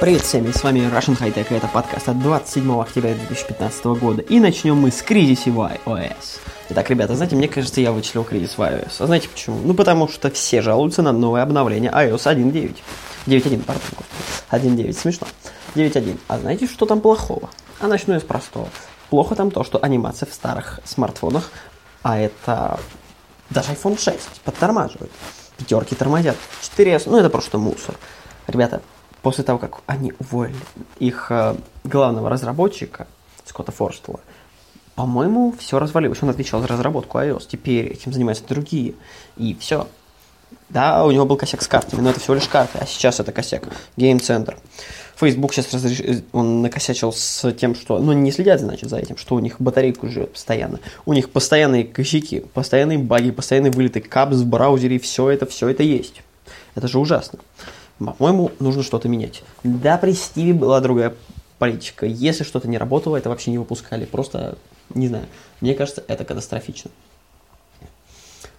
Привет всем, с вами Russian High Tech, и это подкаст от 27 октября 2015 года. И начнем мы с кризиса в iOS. Итак, ребята, знаете, мне кажется, я вычислил кризис в iOS. А знаете почему? Ну, потому что все жалуются на новое обновление iOS 1.9. 9.1, пардон. 1.9, смешно. 9.1. А знаете, что там плохого? А начну я с простого. Плохо там то, что анимация в старых смартфонах, а это даже iPhone 6 подтормаживает. Пятерки тормозят. 4S, ну это просто мусор. Ребята, после того, как они уволили их э, главного разработчика, Скотта Форстела, по-моему, все развалилось. Он отвечал за разработку iOS. Теперь этим занимаются другие. И все. Да, у него был косяк с картами, но это всего лишь карты, а сейчас это косяк. Game Center. Facebook сейчас разреш... он накосячил с тем, что, ну, не следят, значит, за этим, что у них батарейку живет постоянно. У них постоянные косяки, постоянные баги, постоянные вылеты капс в браузере, все это, все это есть. Это же ужасно. По-моему, нужно что-то менять. Да, при Стиве была другая политика. Если что-то не работало, это вообще не выпускали. Просто, не знаю, мне кажется, это катастрофично.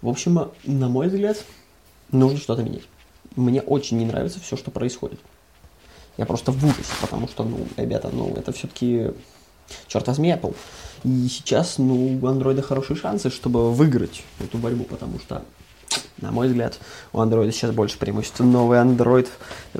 В общем, на мой взгляд, нужно что-то менять. Мне очень не нравится все, что происходит. Я просто в ужасе, потому что, ну, ребята, ну, это все-таки, черт возьми, Apple. И сейчас, ну, у андроида хорошие шансы, чтобы выиграть эту борьбу, потому что, на мой взгляд, у андроида сейчас больше преимуществ. Новый Android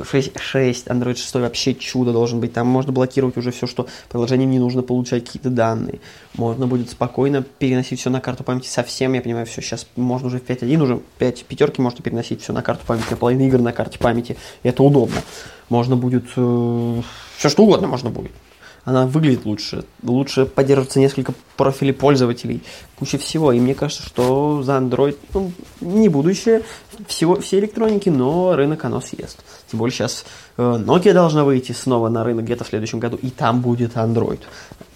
6, 6, Android 6 вообще чудо должен быть. Там можно блокировать уже все, что приложением не нужно получать какие-то данные. Можно будет спокойно переносить все на карту памяти совсем. Я понимаю, все, сейчас можно уже в 5.1, уже 5 пятерки можно переносить все на карту памяти, половина игр на карте памяти. Это удобно. Можно будет... Э, все что угодно можно будет она выглядит лучше. Лучше поддерживается несколько профилей пользователей, куча всего. И мне кажется, что за Android ну, не будущее всего, всей электроники, но рынок оно съест. Тем более сейчас э, Nokia должна выйти снова на рынок где-то в следующем году, и там будет Android.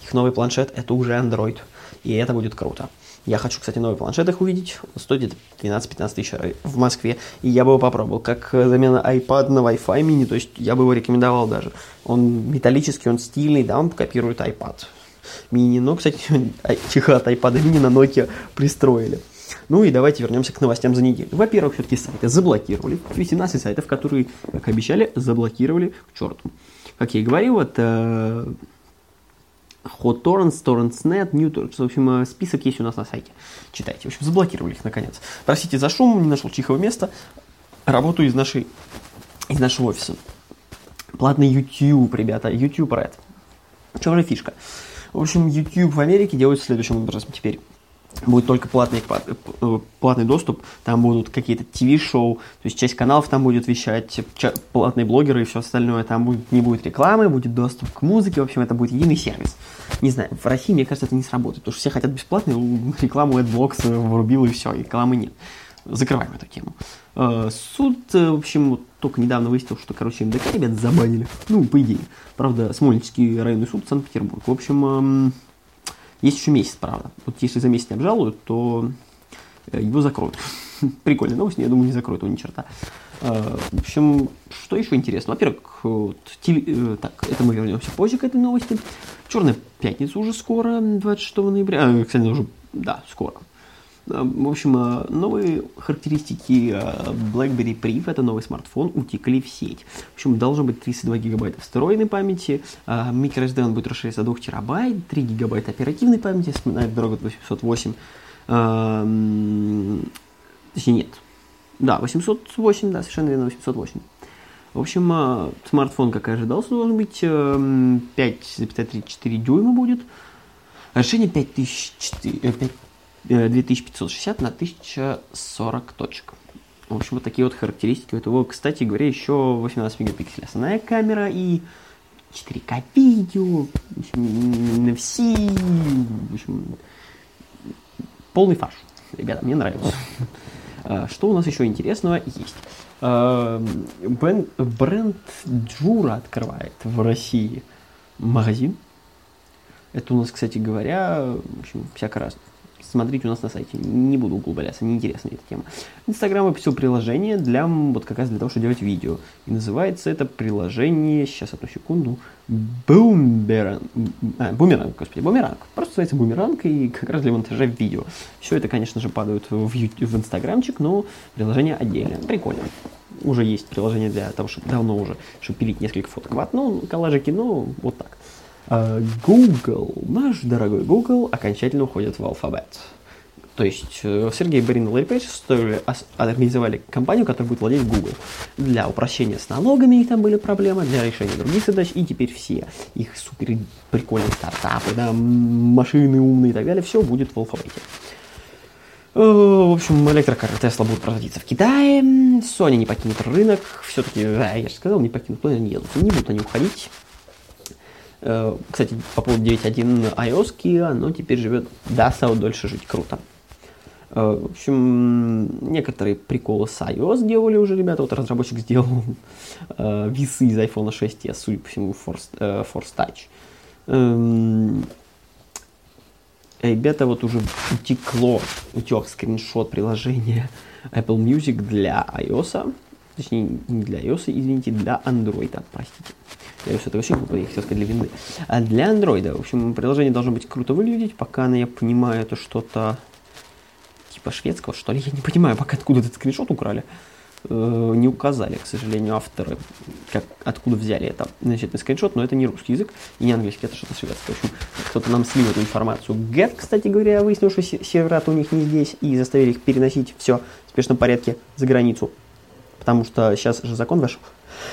Их новый планшет это уже Android, и это будет круто. Я хочу, кстати, новый планшет их увидеть. Он стоит где-то 12-15 тысяч в Москве. И я бы его попробовал. Как замена iPad на Wi-Fi mini. То есть я бы его рекомендовал даже. Он металлический, он стильный, да, он копирует iPad mini. Но, кстати, чехла от iPad mini на Nokia пристроили. Ну и давайте вернемся к новостям за неделю. Во-первых, все-таки сайты заблокировали. 18 сайтов, которые, как обещали, заблокировали к черту. Как я и говорил, это Hot Torrents, Torrents.net, New Torrents. В общем, э, список есть у нас на сайте. Читайте. В общем, заблокировали их наконец. Простите за шум, не нашел тихого места. Работаю из, нашей, из нашего офиса. Платный YouTube, ребята. YouTube Red. В же фишка? В общем, YouTube в Америке делают следующим образом теперь будет только платный, э, платный доступ, там будут какие-то ТВ-шоу, то есть часть каналов там будет вещать, платные блогеры и все остальное, там будет, не будет рекламы, будет доступ к музыке, в общем, это будет единый сервис. Не знаю, в России, мне кажется, это не сработает, потому что все хотят бесплатно, рекламу AdBlocks врубил и все, рекламы нет. Закрываем эту тему. Э, суд, э, в общем, только недавно выяснил, что, короче, МДК ребят забанили. Ну, по идее. Правда, Смольнический районный суд Санкт-Петербург. В общем, эм, есть еще месяц, правда. Вот если за месяц не обжалуют, то э, его закроют. Прикольная новость, но я думаю, не закроют его ни черта. Э, в общем, что еще интересно? Во-первых, вот, теле... Э, так, это мы вернемся позже к этой новости. Черная пятница уже скоро, 26 ноября. А, кстати, уже, да, скоро. В общем, новые характеристики BlackBerry Priv, это новый смартфон, утекли в сеть. В общем, должно быть 32 гигабайта встроенной памяти, microSD он будет расширяться до 2 терабайт, 3 гигабайта оперативной памяти, Snapdragon 808, точнее нет, да, 808, да, совершенно верно, 808. В общем, смартфон, как и ожидался, должен быть 5,34 дюйма будет. Решение 5004, 5, 2560 на 1040 точек. В общем, вот такие вот характеристики у этого. Кстати говоря, еще 18 мегапикселей основная камера и 4К видео, в общем, NFC, в общем, полный фарш. Ребята, мне нравится. А, что у нас еще интересного есть? Бренд, бренд Джура открывает в России магазин. Это у нас, кстати говоря, в общем, всяко разное смотрите у нас на сайте. Не буду углубляться, неинтересна эта тема. Инстаграм выпустил приложение для, вот как раз для того, чтобы делать видео. И называется это приложение, сейчас одну секунду, Бумеранг. А, бумеранг, господи, бумеранг. Просто называется бумеранг и как раз для монтажа видео. Все это, конечно же, падает в, YouTube, в инстаграмчик, но приложение отдельное. Прикольно. Уже есть приложение для того, чтобы давно уже, чтобы пилить несколько фоток в одно, коллажики, но вот так. А, Google, наш дорогой Google, окончательно уходит в алфабет. То есть э, Сергей Барин и Ларри Пейдж организовали компанию, которая будет владеть Google. Для упрощения с налогами там были проблемы, для решения других задач, и теперь все их супер прикольные стартапы, да, машины умные и так далее, все будет в алфавите. Э, в общем, электрокары Тесла будут производиться в Китае, Sony не покинет рынок, все-таки, да, я же сказал, не покинут, но они едут, не будут они уходить. Э, кстати, по поводу 9.1 iOS Kia, оно теперь живет, да, стало дольше жить, круто. Э, в общем, некоторые приколы с iOS делали уже ребята. Вот разработчик сделал э, весы из iPhone 6s, судя по всему, Force, Force Touch. Эм, ребята, вот уже утекло, утек скриншот приложения Apple Music для iOS. Точнее, не для iOS, извините, для Android, простите. Я iOS это вообще глупо, я хотел сказать для винды. А для Android, в общем, приложение должно быть круто выглядеть, пока я понимаю, это что-то типа шведского, что ли, я не понимаю, пока откуда этот скриншот украли. Э, не указали, к сожалению, авторы, как, откуда взяли это, значит, скриншот, но это не русский язык и не английский, это что-то шведское. В общем, кто-то нам слил эту информацию. Get, кстати говоря, выяснил, что сервера у них не здесь, и заставили их переносить все в спешном порядке за границу. Потому что сейчас же закон вошел,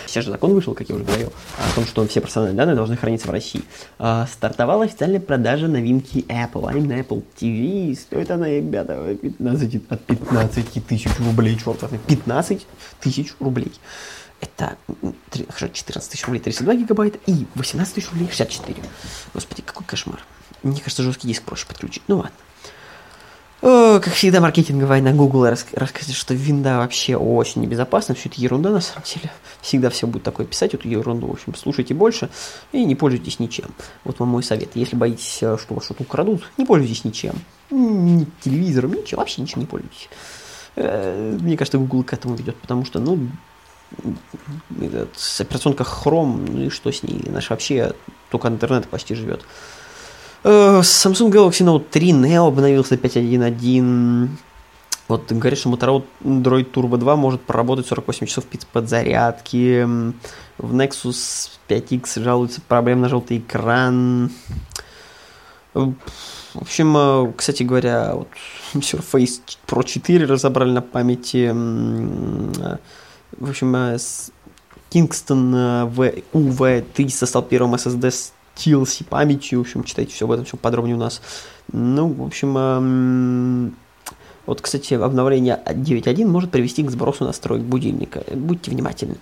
Сейчас же закон вышел, как я уже говорил, о том, что все персональные данные должны храниться в России. А, стартовала официальная продажа новинки Apple, а именно Apple TV. Стоит она, ребята, 15, от 15 тысяч рублей, черт 15 тысяч рублей. Это 14 тысяч рублей 32 гигабайта и 18 тысяч рублей 64. Господи, какой кошмар. Мне кажется, жесткий диск проще подключить. Ну ладно. О, как всегда, маркетинговая на Google рас рассказывает, что винда вообще очень небезопасна. Все это ерунда на самом деле. Всегда все будет такое писать, эту ерунду. В общем, слушайте больше и не пользуйтесь ничем. Вот вам мой совет. Если боитесь, э, что вас что-то украдут, не пользуйтесь ничем. Ни телевизором, ничего, вообще ничем не пользуйтесь. Э, мне кажется, Google к этому ведет, потому что, ну, этот, операционка Chrome, ну и что с ней? Наш вообще только интернет почти живет. Э, Samsung Galaxy Note 3 Neo обновился 5.1.1. Вот говорят, что Motorola Droid Turbo 2 может проработать 48 часов подзарядки. В Nexus 5X жалуется проблем на желтый экран. В общем, э, кстати говоря, вот Surface Pro 4 разобрали на памяти. Э, в общем, Kingston UV3 стал первым SSD с TLC памятью, в общем, читайте все об этом, все подробнее у нас. Ну, в общем, эм, вот, кстати, обновление 9.1 может привести к сбросу настроек будильника. Будьте внимательны.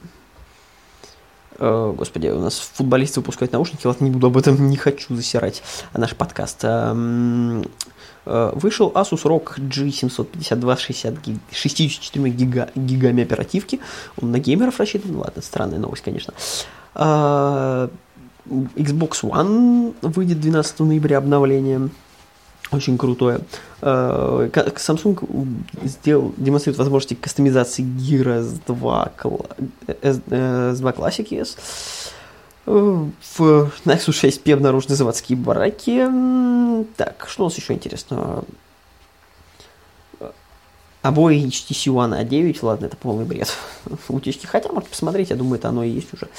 Э, господи, у нас футболисты выпускают наушники, ладно, не буду об этом, не хочу засирать наш подкаст. Эм, э, вышел Asus ROG G752 60 гиг, 64 гига, гигами оперативки. Он на геймеров рассчитан. Ладно, странная новость, конечно. Э, Xbox One выйдет 12 ноября обновление. Очень крутое. Э, Samsung сделал, демонстрирует возможности кастомизации Gear S2, S2 Classic yes. В Nexus 6P обнаружены заводские бараки. Так, что у нас еще интересно? Обои HTC One A9, ладно, это полный бред. Утечки. Хотя, можете посмотреть, я думаю, это оно и есть уже.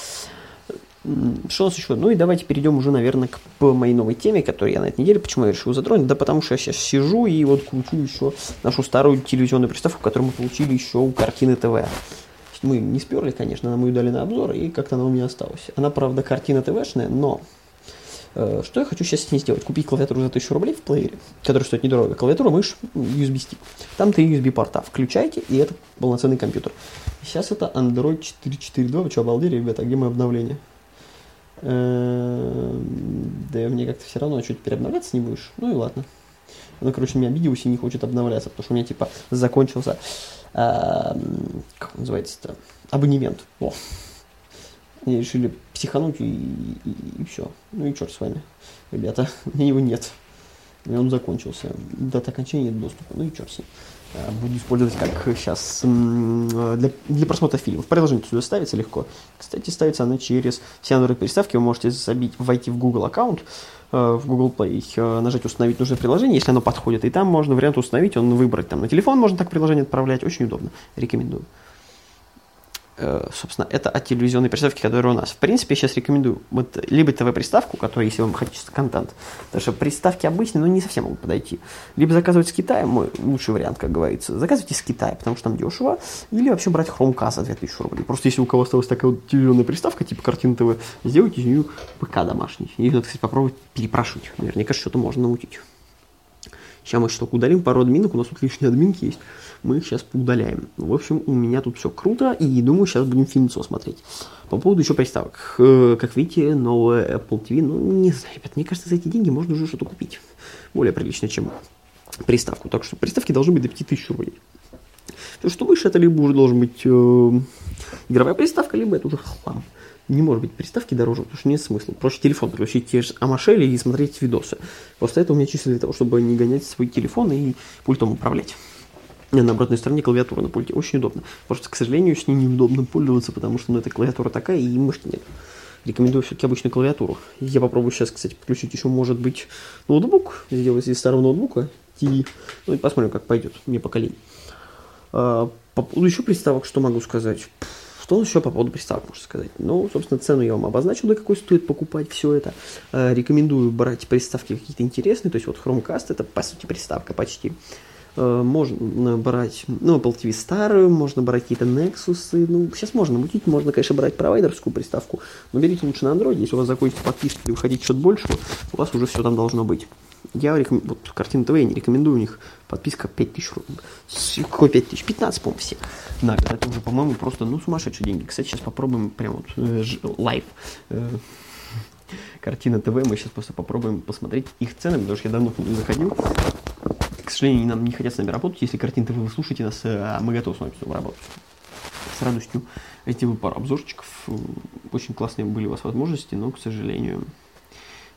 Что у нас еще? Ну и давайте перейдем уже, наверное, к моей новой теме, которую я на этой неделе. Почему я решил затронуть? Да потому что я сейчас сижу и вот кручу еще нашу старую телевизионную приставку, которую мы получили еще у картины ТВ. Мы не сперли, конечно, нам ее дали на обзор, и как-то она у меня осталась. Она, правда, картина ТВшная, но э, что я хочу сейчас с ней сделать? Купить клавиатуру за 1000 рублей в плеере, которая стоит недорого. Клавиатура, мышь, USB-стик. Там три USB-порта. Включайте, и это полноценный компьютер. Сейчас это Android 4.4.2. Вы что, обалдели, ребята? А где мое обновление? Эм, да мне как-то все равно, что теперь не будешь? Ну и ладно. Она, короче, меня обиделась и не хочет обновляться, потому что у меня, типа, закончился, эм, как называется-то, абонемент. О. Они решили психануть и, и, и все. Ну и черт с вами, ребята, у меня его нет. И он закончился. Дата окончания доступа. Ну и черт с ним. Э, Буду использовать как сейчас для, для просмотра фильмов. Приложение сюда ставится легко. Кстати, ставится оно через все Android приставки. Вы можете забить, войти в Google аккаунт, э, в Google Play, э, нажать установить нужное приложение, если оно подходит. И там можно вариант установить, он выбрать. Там на телефон можно так приложение отправлять. Очень удобно. Рекомендую. Э, собственно, это от телевизионной приставки, которая у нас. В принципе, я сейчас рекомендую вот либо ТВ-приставку, которая, если вам хотите контент, потому что приставки обычные, но не совсем могут подойти. Либо заказывать с Китая, мой лучший вариант, как говорится. Заказывайте с Китая, потому что там дешево. Или вообще брать Chromecast за 2000 рублей. Просто если у кого осталась такая вот телевизионная приставка, типа картин ТВ, сделайте из нее ПК домашний. И надо, кстати, попробовать перепрошить. Наверняка что-то можно научить. Сейчас мы что-то удалим, пару админок, у нас тут лишние админки есть мы их сейчас поудаляем. В общем, у меня тут все круто, и думаю, сейчас будем фильмцо смотреть. По поводу еще приставок. Как видите, новая Apple TV, ну, не знаю, ребят, мне кажется, за эти деньги можно уже что-то купить. Более приличное, чем приставку. Так что приставки должны быть до 5000 рублей. То, что выше, это либо уже должен быть э, игровая приставка, либо это уже хлам. Не может быть приставки дороже, потому что нет смысла. Проще телефон подключить те же Амашели и смотреть видосы. Просто это у меня чисто для того, чтобы не гонять свой телефон и пультом управлять на обратной стороне клавиатура на пульте. Очень удобно. Просто, к сожалению, с ней неудобно пользоваться, потому что ну, эта клавиатура такая, и мышки нет. Рекомендую все-таки обычную клавиатуру. Я попробую сейчас, кстати, подключить еще, может быть, ноутбук. Сделать из старого ноутбука. TV. Ну и посмотрим, как пойдет. Мне поколение. А, по поводу еще приставок, что могу сказать? Что еще по поводу приставок можно сказать? Ну, собственно, цену я вам обозначил, до какой стоит покупать все это. А, рекомендую брать приставки какие-то интересные. То есть вот Chromecast это, по сути, приставка почти. Э, можно брать, ну, Apple TV старую, можно брать какие-то Nexus, ну, сейчас можно мутить, можно, конечно, брать провайдерскую приставку, но берите лучше на Android, если у вас закончится подписка и вы хотите что-то большего, у вас уже все там должно быть. Я рекомендую, вот картина ТВ я не рекомендую, у них подписка 5000 рублей. Какой 5000? 15, по-моему, все. На. Это уже, по-моему, просто, ну, сумасшедшие деньги. Кстати, сейчас попробуем прям вот э, live. Э, Картина ТВ, мы сейчас просто попробуем посмотреть их цены, потому что я давно не заходил сожалению, нам не хотят с нами работать. Если Картина вы слушаете нас, а мы готовы с вами работать. С радостью эти пару обзорчиков. Очень классные были у вас возможности, но, к сожалению,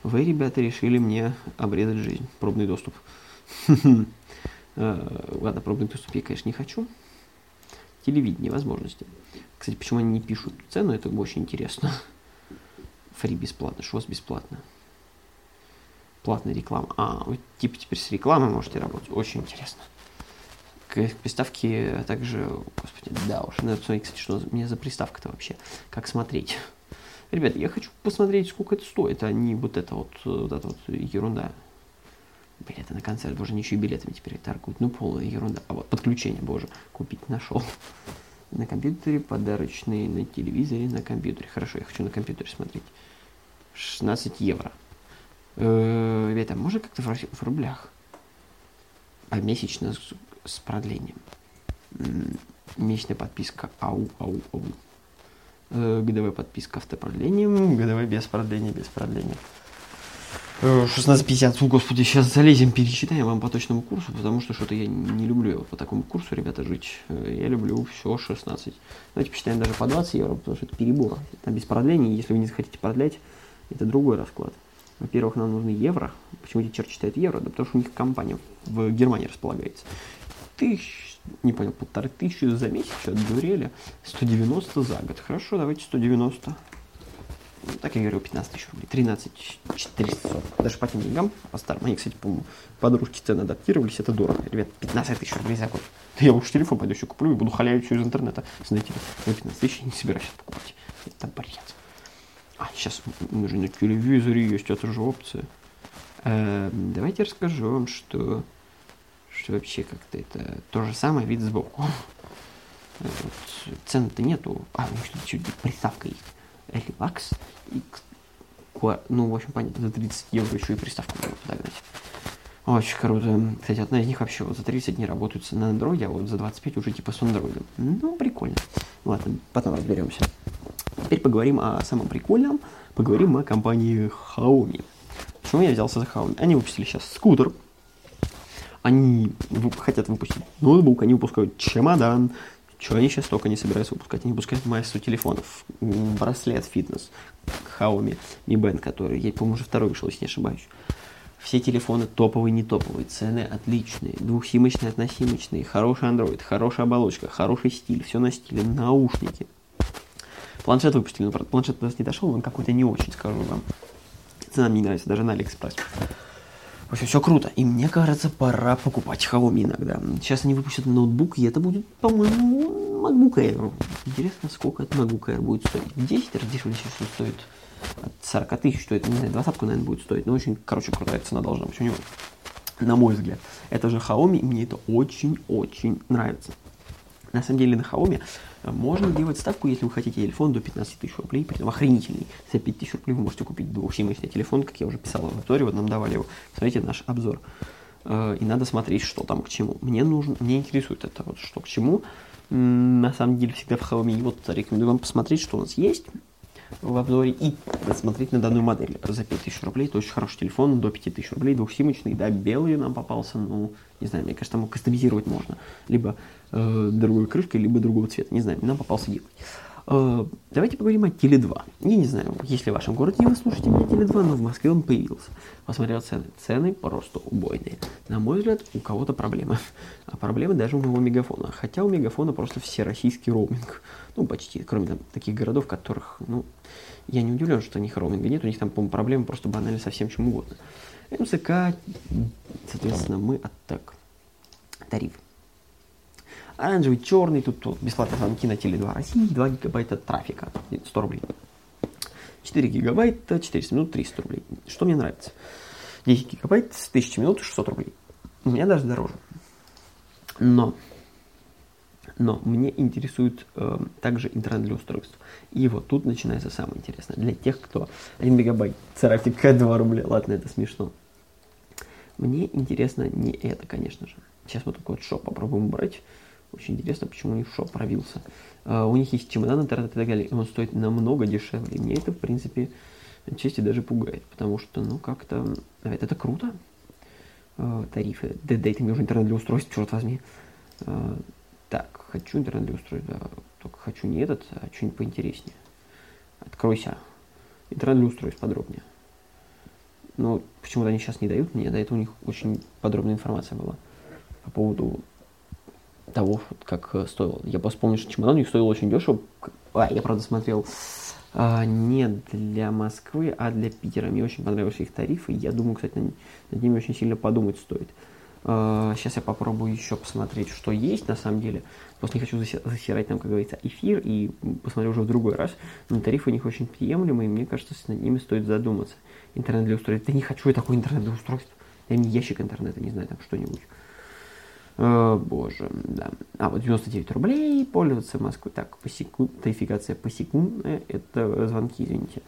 вы, ребята, решили мне обрезать жизнь. Пробный доступ. Э, ладно, пробный доступ я, конечно, не хочу. Телевидение, возможности. Кстати, почему они не пишут цену, это очень интересно. Фри бесплатно, вас бесплатно? платная реклама. А, вы типа теперь с рекламой можете работать. Очень интересно. К приставке также, господи, да уж, надо посмотреть, кстати, что у меня за приставка-то вообще. Как смотреть. Ребята, я хочу посмотреть, сколько это стоит, а не вот это вот, вот эта вот ерунда. Билеты на концерт, боже, ничего билетами теперь торгуют. Ну, полная ерунда. А вот подключение, боже, купить нашел. На компьютере подарочные, на телевизоре, на компьютере. Хорошо, я хочу на компьютере смотреть. 16 евро. Э, ребята, можно как-то в рублях? А месячно с, с продлением. Месячная подписка ау, ау, ау. Э, годовая подписка автопродлением, годовая без продления, без продления. 16.50, фу, господи, сейчас залезем, перечитаем вам по точному курсу, потому что что-то я не люблю вот по такому курсу, ребята, жить. Э, я люблю все 16. Давайте посчитаем даже по 20 евро, потому что это перебор. Там без продления, если вы не захотите продлять, это другой расклад. Во-первых, нам нужны евро. Почему эти черт читают евро? Да потому что у них компания в Германии располагается. Тысяч, не понял, полторы тысячи за месяц, что, дурели? 190 за год. Хорошо, давайте 190. Ну, так я говорю, 15 тысяч рублей. 13 400. Даже по тем деньгам, по старым. Они, кстати, по подружки цены адаптировались, это дорого. Ребят, 15 тысяч рублей за год. Я уж телефон пойду еще куплю и буду халявить все из интернета. Знаете, я 15 тысяч не собираюсь покупать. Это бред. А, сейчас мы же на телевизоре есть, это же опция. Э, давайте расскажу вам, что, что вообще как-то это то же самое, вид сбоку. Вот, цен-то нету. А, у них чуть приставка есть. Релакс. И, ну, в общем, понятно, за 30 евро еще и приставку можно подогнать. Очень круто. Кстати, одна из них вообще вот за 30 не работает на андроиде, а вот за 25 уже типа с андроидом. Ну, прикольно. Ладно, потом разберемся. Теперь поговорим о самом прикольном. Поговорим о компании Xiaomi. Почему я взялся за Xiaomi? Они выпустили сейчас скутер. Они хотят выпустить ноутбук, они выпускают чемодан. Что они сейчас только не собираются выпускать? Они выпускают массу телефонов. Браслет фитнес Xiaomi Mi Band, который, я, по-моему, уже второй вышел, если не ошибаюсь. Все телефоны топовые, не топовые, цены отличные, двухсимочные, односимочные, хороший Android, хорошая оболочка, хороший стиль, все на стиле, наушники. Планшет выпустили, но планшет до нас не дошел, он какой-то не очень, скажу вам. Цена мне не нравится, даже на Алиэкспресс. В общем, все круто. И мне кажется, пора покупать Xiaomi иногда. Сейчас они выпустят ноутбук, и это будет, по-моему, MacBook Air. Интересно, сколько это MacBook Air будет стоить. В 10 раз дешевле сейчас стоит от 40 тысяч, что это, не знаю, двадцатку, наверное, будет стоить. Но очень, короче, крутая цена должна быть у него. На мой взгляд. Это же Xiaomi, и мне это очень-очень нравится. На самом деле на Xiaomi можно делать ставку, если вы хотите телефон до 15 тысяч рублей, притом охренительный. За 5 тысяч рублей вы можете купить двухсимочный телефон, как я уже писал в обзоре, вот нам давали его. Смотрите наш обзор. Э, и надо смотреть, что там к чему. Мне нужно, мне интересует это вот, что к чему. На самом деле всегда в Xiaomi. Вот рекомендую вам посмотреть, что у нас есть в обзоре и посмотреть на данную модель за 5000 рублей. Это очень хороший телефон, до 5000 рублей, двухсимочный, да, белый нам попался, ну, не знаю, мне кажется, там кастомизировать можно. Либо э, другой крышкой, либо другого цвета, не знаю, нам попался белый. Э, давайте поговорим о Теле2. Я не знаю, если в вашем городе вы слушаете меня Теле2, но в Москве он появился. Посмотрел цены. Цены просто убойные. На мой взгляд, у кого-то проблемы. А проблемы даже у моего мегафона. Хотя у мегафона просто всероссийский роуминг. Ну, почти, кроме там, таких городов, которых, ну, я не удивлен, что у них роуминга нет. У них там, по-моему, проблемы просто банально со всем чем угодно. МСК, соответственно, мы от так. Тариф. Оранжевый, черный, тут, тут бесплатные звонки на Теле2 России, 2 гигабайта трафика, 100 рублей. 4 гигабайта, 400 минут, 300 рублей. Что мне нравится? 10 гигабайт, 1000 минут, 600 рублей. У меня даже дороже. Но, но мне интересует э, также интернет для устройств. И вот тут начинается самое интересное. Для тех, кто 1 мегабайт, трафика 2 рубля. Ладно, это смешно. Мне интересно не это, конечно же. Сейчас мы такой вот шоп попробуем брать. Очень интересно, почему у шоп провился. Uh, у них есть чемодан, интернет и так далее, и он стоит намного дешевле. Мне это, в принципе, отчасти даже пугает, потому что, ну, как-то... Это, это круто. Тарифы. Да, дайте мне уже интернет для устройств, черт возьми. Так, хочу интернет для устройств, да. Только хочу не этот, а что-нибудь поинтереснее. Откройся. Интернет для устройств подробнее. Но почему-то они сейчас не дают мне, до этого у них очень подробная информация была по поводу того, как э, стоил. Я просто помню, что чемодан у них стоил очень дешево. А, я, правда, смотрел а, не для Москвы, а для Питера. Мне очень понравились их тарифы. Я думаю, кстати, над, над ними очень сильно подумать стоит. А, сейчас я попробую еще посмотреть, что есть на самом деле. Просто не хочу засирать там, как говорится, эфир и посмотрю уже в другой раз. Но тарифы у них очень приемлемые, и мне кажется, над ними стоит задуматься. Интернет для устройств. Да не хочу я такой интернет для устройств. Дай мне ящик интернета, не знаю, там что-нибудь. О, боже, да. А, вот 99 рублей, пользоваться Москвой. Так, по секунд, тарификация посекундная, это звонки, извините.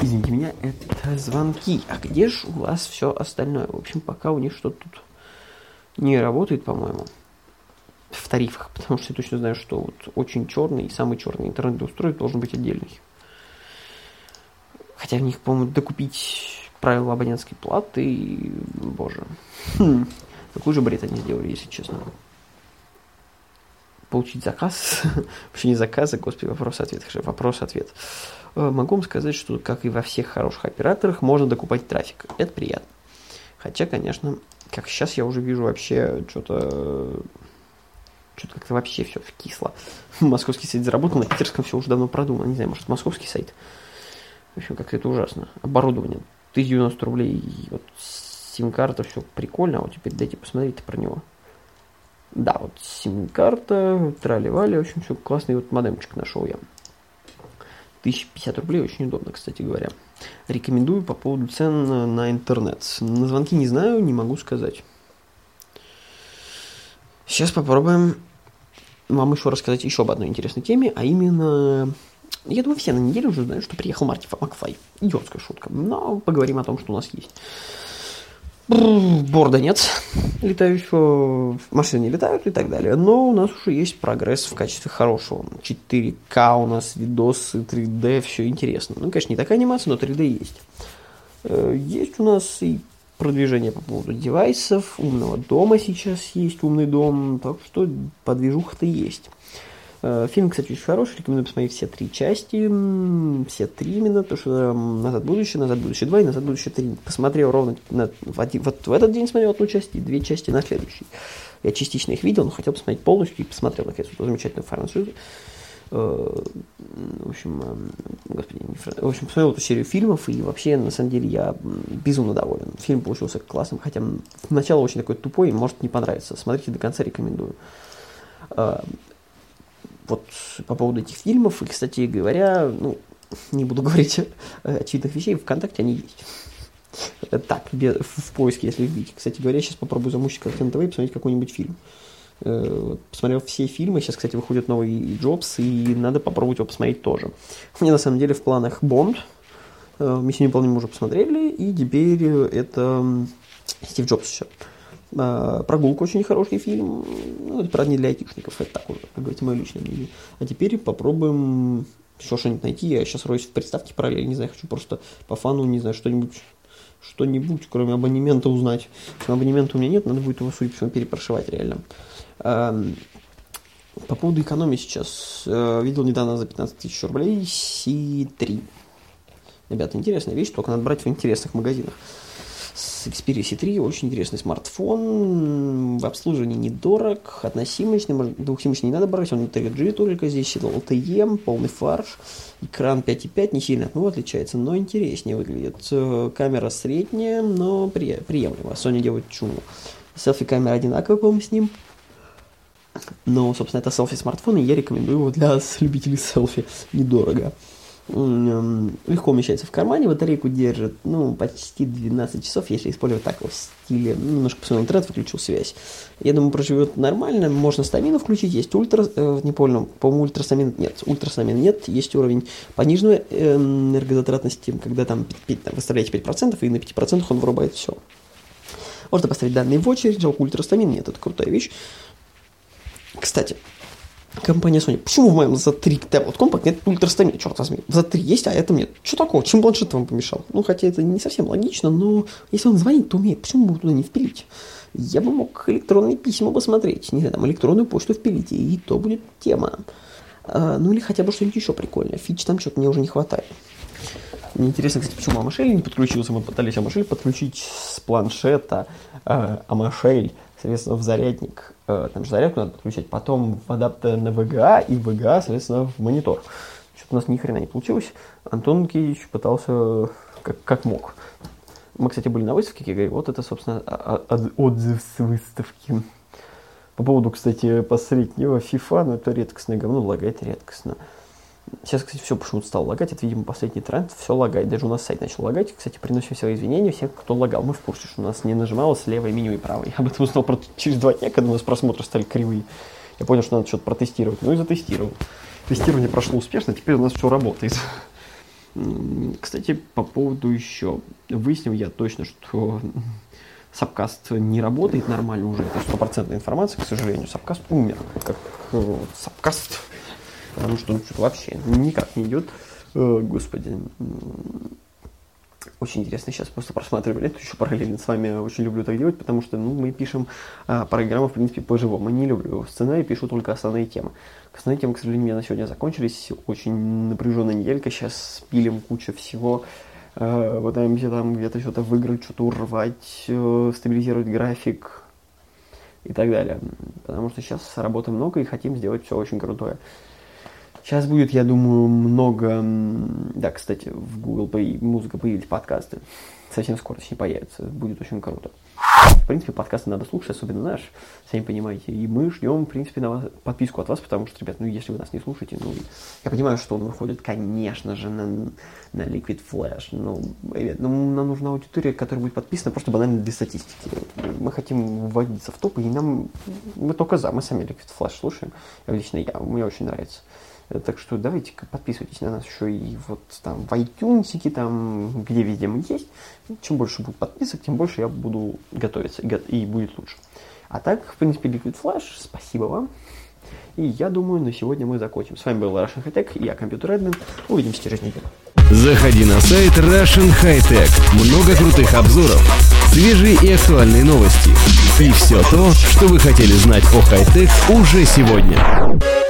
Извините меня, это звонки. А где же у вас все остальное? В общем, пока у них что-то тут не работает, по-моему, в тарифах, потому что я точно знаю, что вот очень черный и самый черный интернет устройств должен быть отдельный. Хотя в них, по-моему, докупить правила абонентской платы, боже. Хм. Какой же бред они сделали, если честно? Получить заказ, вообще не заказ, а, господи, вопрос-ответ, вопрос-ответ. Э, могу вам сказать, что, как и во всех хороших операторах, можно докупать трафик. Это приятно. Хотя, конечно, как сейчас я уже вижу вообще что-то что-то как-то вообще все кисло. Московский сайт заработал, на питерском все уже давно продумано. Не знаю, может, московский сайт. В общем, как-то это ужасно. Оборудование. 1090 рублей. Вот сим-карта, все прикольно, а вот теперь дайте посмотреть про него. Да, вот сим-карта, трали-вали, в общем, все классный вот модемчик нашел я. 1050 рублей, очень удобно, кстати говоря. Рекомендую по поводу цен на интернет. На звонки не знаю, не могу сказать. Сейчас попробуем вам еще рассказать еще об одной интересной теме, а именно... Я думаю, все на неделю уже знают, что приехал Марти Макфлай. Идиотская шутка. Но поговорим о том, что у нас есть. Борда нет летающего, машины не летают и так далее. Но у нас уже есть прогресс в качестве хорошего. 4К у нас, видосы, 3D, все интересно. Ну, конечно, не такая анимация, но 3D есть. Э, есть у нас и продвижение по поводу девайсов, умного дома сейчас есть умный дом, так что подвижуха-то есть. Э, Фильм, кстати, очень хороший, рекомендую посмотреть все три части, все три именно, потому что м, «Назад в будущее», «Назад в будущее 2» и «Назад в будущее 3». Посмотрел ровно на- один- вот в этот день смотрел одну часть и две части на следующий. Я частично их видел, но хотел посмотреть полностью и посмотрел, наконец, эту замечательную франшизу. Э, В общем, эм, господи, не фра- в общем, посмотрел эту серию фильмов, и вообще, на самом деле, я безумно доволен. Фильм получился классным, хотя начало очень такой тупой, и может не понравится. Смотрите до конца, рекомендую. Вот по поводу этих фильмов, и, кстати говоря, ну, не буду говорить очевидных вещей, ВКонтакте они есть. Так, бе- в поиске, если вбить. Кстати говоря, сейчас попробую замучить как-то на ТВ и посмотреть какой-нибудь фильм. Э, Посмотрел все фильмы, сейчас, кстати, выходит новый Джобс, и надо попробовать его посмотреть тоже. У меня, на самом деле, в планах Бонд, э, «Миссию невыполнима» уже посмотрели, и теперь это Стив Джобс еще. А, Прогулка очень хороший фильм. Ну, это, правда, не для айтишников, это так как говорите, мое личное мнение. А теперь попробуем еще что-нибудь найти. Я сейчас роюсь в приставке параллельно, не знаю, хочу просто по фану, не знаю, что-нибудь что-нибудь, кроме абонемента, узнать. Абонемента у меня нет, надо будет его, судя по всему, перепрошивать реально. По поводу экономии сейчас. э, Видел недавно за 15 тысяч рублей C3. Ребята, интересная вещь, только надо брать в интересных магазинах. С Xperia C3 очень интересный смартфон, в обслуживании недорог, относимочный, может, двухсимочный не надо брать, он 3G только, здесь LTE, полный фарш, экран 5.5 не сильно от него отличается, но интереснее выглядит. Э, Камера средняя, но при- приемлемо, Sony делает чуму. Селфи-камера одинаковая, по-моему, с ним. Но, собственно, это селфи-смартфон, и я рекомендую его для любителей селфи. Недорого. Легко умещается в кармане, батарейку держит, ну, почти 12 часов, если использовать так, в стиле, ну, немножко посмотрел интернет, выключил связь. Я думаю, проживет нормально, можно стамину включить, есть ультра, э, не понял, по-моему, ультрасамин нет, ультрасамин нет, есть уровень пониженной э, энергозатратности, когда там, пи- пи- там выставляете 5%, и на 5% он вырубает все. Можно поставить данные в очередь, жалко ультрастамин нет, это крутая вещь. Кстати, компания Sony, почему в моем Z3 Tablet Compact нет ультрастамина, черт возьми? В Z3 есть, а это нет. Что такого? Чем планшет вам помешал? Ну, хотя это не совсем логично, но если он звонит, то умеет, почему бы туда не впилить? Я бы мог электронные письма посмотреть, не знаю, там электронную почту впилить, и то будет тема. А, ну или хотя бы что-нибудь еще прикольное. Фич там что-то мне уже не хватает. Мне интересно, кстати, почему Амашель не подключился. Мы пытались Амашель подключить с планшета э, Амашель, соответственно, в зарядник. Э, там же зарядку надо подключать. Потом в адаптер на VGA и VGA, соответственно, в монитор. Что-то у нас ни хрена не получилось. Антон Кич пытался как, как мог. Мы, кстати, были на выставке, говорю, вот это, собственно, от- отзыв с выставки. По поводу, кстати, последнего FIFA, ну это редкостное говно, лагает редкостно. Сейчас, кстати, все почему-то стало лагать. Это, видимо, последний тренд. Все лагает. Даже у нас сайт начал лагать. Кстати, приносим все извинения всем, кто лагал. Мы в курсе, что у нас не нажималось левое меню и правое. Я об этом узнал про- через два дня, когда у нас просмотры стали кривые. Я понял, что надо что-то протестировать. Ну и затестировал. Тестирование прошло успешно, теперь у нас все работает. Кстати, по поводу еще. Выяснил я точно, что Сапкаст не работает нормально уже. Это стопроцентная информация, к сожалению. Сапкаст умер. Как э, Сапкаст. Потому что он что-то вообще никак не идет. Э, Господи. Очень интересно сейчас просто просматривали это еще параллельно с вами. Очень люблю так делать, потому что ну, мы пишем а, программу, в принципе, по-живому. Не люблю сценарий, пишу только основные темы. Основные темы, к сожалению, у меня на сегодня закончились. Очень напряженная неделька. Сейчас пилим кучу всего. Э, Пытаемся там где-то что-то выиграть, что-то урвать, э, стабилизировать график и так далее. Потому что сейчас работы много и хотим сделать все очень крутое. Сейчас будет, я думаю, много... Да, кстати, в Google Play музыка появились подкасты. Совсем скоро с ней появится. Будет очень круто. В принципе, подкасты надо слушать, особенно наш, сами понимаете. И мы ждем, в принципе, на вас, подписку от вас, потому что, ребят, ну, если вы нас не слушаете, ну, я понимаю, что он выходит, конечно же, на, на Liquid Flash. Ну, ребят, ну, нам нужна аудитория, которая будет подписана просто банально для статистики. Мы хотим вводиться в топ, и нам... Мы только за, мы сами Liquid Flash слушаем. Лично я, мне очень нравится. Э, Так что давайте-ка подписывайтесь на нас еще и вот там в iTunes, там, где везде мы есть. Чем больше будет подписок, тем больше я буду готовиться и, будет лучше. А так, в принципе, Liquid Flash, спасибо вам. И я думаю, на сегодня мы закончим. С вами был Russian High Tech, я компьютер админ. Увидимся через неделю. Заходи на сайт Russian High Tech. Много крутых обзоров, свежие и актуальные новости. И все то, что вы хотели знать о хай-тек уже сегодня.